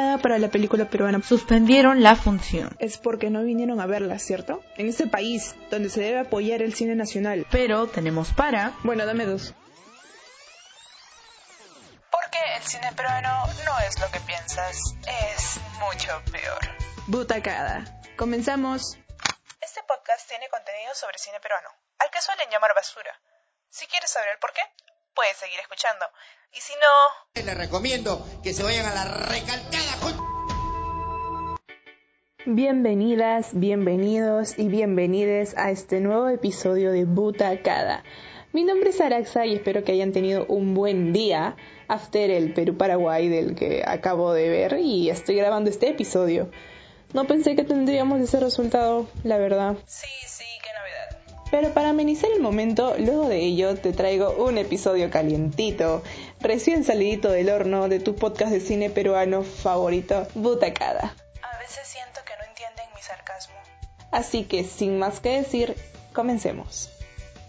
entrada para la película peruana. Suspendieron la función. Es porque no vinieron a verla, ¿cierto? En este país, donde se debe apoyar el cine nacional. Pero tenemos para... Bueno, dame dos. Porque el cine peruano no es lo que piensas, es mucho peor. Butacada. Comenzamos. Este podcast tiene contenido sobre cine peruano, al que suelen llamar basura. Si quieres saber el por qué, puedes seguir escuchando. Y si no... Les recomiendo que se vayan a la recalcada. Bienvenidas, bienvenidos y bienvenides a este nuevo episodio de Butacada. Mi nombre es Araxa y espero que hayan tenido un buen día after el Perú-Paraguay del que acabo de ver y estoy grabando este episodio. No pensé que tendríamos ese resultado, la verdad. Sí, sí, qué novedad. Pero para amenizar el momento, luego de ello te traigo un episodio calientito, recién salidito del horno de tu podcast de cine peruano favorito, Butacada. A veces siento que no entienden mi sarcasmo. Así que sin más que decir, comencemos.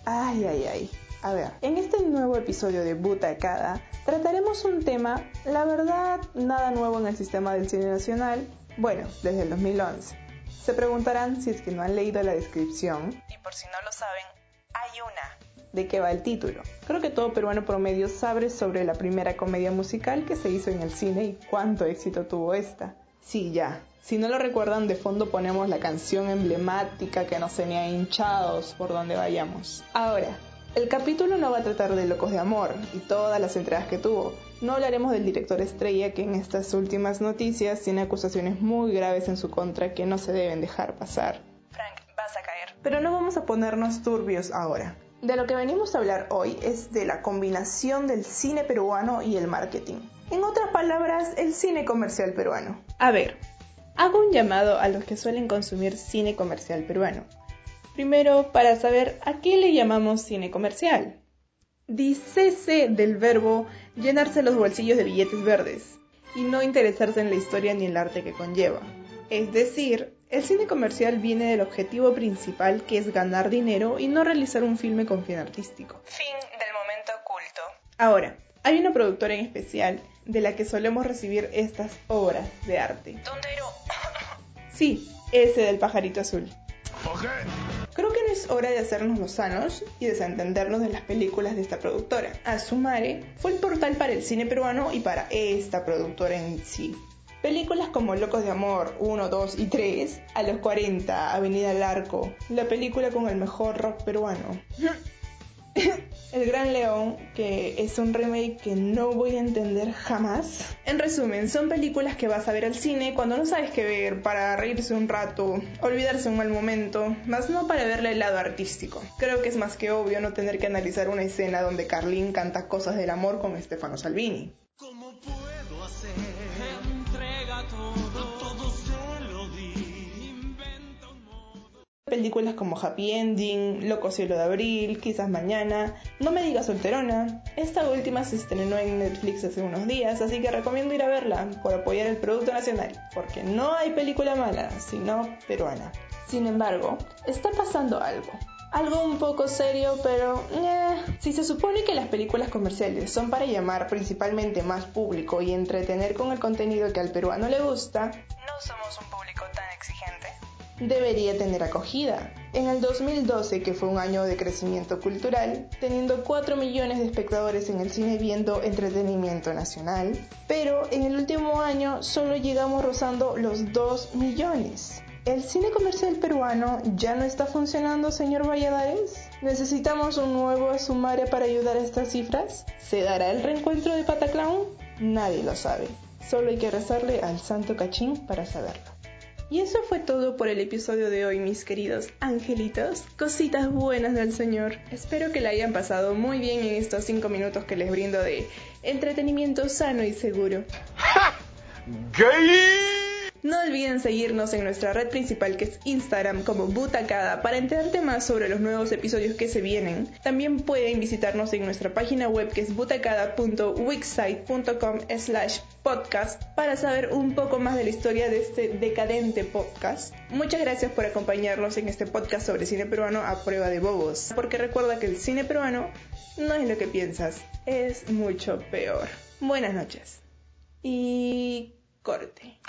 Ay, ay, ay. A ver, en este nuevo episodio de Butacada trataremos un tema, la verdad, nada nuevo en el sistema del cine nacional, bueno, desde el 2011. Se preguntarán si es que no han leído la descripción Y por si no lo saben, hay una. de qué va el título. Creo que todo peruano promedio sabe sobre la primera comedia musical que se hizo en el cine y cuánto éxito tuvo esta. Sí, ya. Si no lo recuerdan, de fondo ponemos la canción emblemática que nos tenía hinchados por donde vayamos. Ahora, el capítulo no va a tratar de Locos de Amor y todas las entradas que tuvo. No hablaremos del director estrella que en estas últimas noticias tiene acusaciones muy graves en su contra que no se deben dejar pasar. Frank, vas a caer. Pero no vamos a ponernos turbios ahora. De lo que venimos a hablar hoy es de la combinación del cine peruano y el marketing. En otras palabras, el cine comercial peruano. A ver, hago un llamado a los que suelen consumir cine comercial peruano. Primero, para saber a qué le llamamos cine comercial. Dícese del verbo llenarse los bolsillos de billetes verdes y no interesarse en la historia ni el arte que conlleva. Es decir, el cine comercial viene del objetivo principal que es ganar dinero y no realizar un filme con fin artístico. Fin del momento culto. Ahora, hay una productora en especial de la que solemos recibir estas obras de arte. Tondero. Sí, ese del pajarito azul. Es hora de hacernos los sanos y desentendernos de las películas de esta productora. Asumare fue el portal para el cine peruano y para esta productora en sí. Películas como Locos de Amor 1, 2 y 3, A los 40, Avenida al Arco, la película con el mejor rock peruano. El Gran León, que es un remake que no voy a entender jamás. En resumen, son películas que vas a ver al cine cuando no sabes qué ver, para reírse un rato, olvidarse un mal momento, más no para verle el lado artístico. Creo que es más que obvio no tener que analizar una escena donde Carlín canta cosas del amor con Stefano Salvini. ¿Cómo puedo hacer? Películas como Happy Ending, Loco Cielo de Abril, Quizás Mañana, No me digas solterona. Esta última se estrenó en Netflix hace unos días, así que recomiendo ir a verla por apoyar el producto nacional, porque no hay película mala, sino peruana. Sin embargo, está pasando algo. Algo un poco serio, pero... eh, si se supone que las películas comerciales son para llamar principalmente más público y entretener con el contenido que al peruano le gusta, No somos un exigente. Debería tener acogida. En el 2012, que fue un año de crecimiento cultural, teniendo 4 millones de espectadores en el cine viendo entretenimiento nacional, pero en el último año solo llegamos rozando los 2 millones. ¿El cine comercial peruano ya no está funcionando, señor Valladares? ¿Necesitamos un nuevo sumario para ayudar a estas cifras? ¿Se dará el reencuentro de Pataclown? Nadie lo sabe. Solo hay que rezarle al santo cachín para saberlo. Y eso fue todo por el episodio de hoy, mis queridos angelitos. Cositas buenas del Señor. Espero que la hayan pasado muy bien en estos 5 minutos que les brindo de entretenimiento sano y seguro. No olviden seguirnos en nuestra red principal que es Instagram como Butacada para enterarte más sobre los nuevos episodios que se vienen. También pueden visitarnos en nuestra página web que es butacada.wixsite.com slash podcast para saber un poco más de la historia de este decadente podcast. Muchas gracias por acompañarnos en este podcast sobre cine peruano a prueba de bobos, porque recuerda que el cine peruano no es lo que piensas, es mucho peor. Buenas noches. Y corte.